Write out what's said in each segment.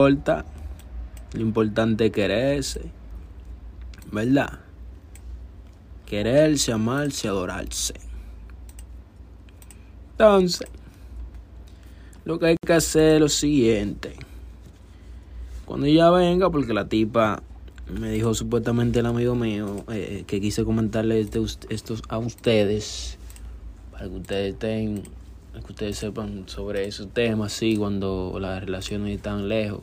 importa, lo importante es quererse, ¿verdad? Quererse, amarse, adorarse. Entonces, lo que hay que hacer es lo siguiente. Cuando ella venga, porque la tipa me dijo supuestamente el amigo mío eh, que quise comentarle esto a ustedes para que ustedes estén que ustedes sepan sobre esos temas, sí, cuando las relaciones están lejos.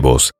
nuevos.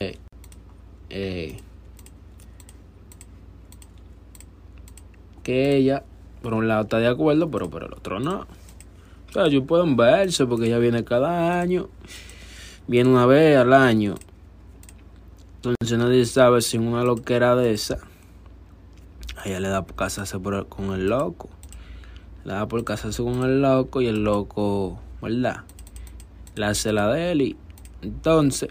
Eh, que ella, por un lado está de acuerdo, pero por el otro no. O sea, ellos pueden verse porque ella viene cada año, viene una vez al año. Entonces nadie sabe si una loquera de esa, a ella le da por casarse con el loco. Le da por casarse con el loco y el loco, ¿verdad? Le hace la de él y entonces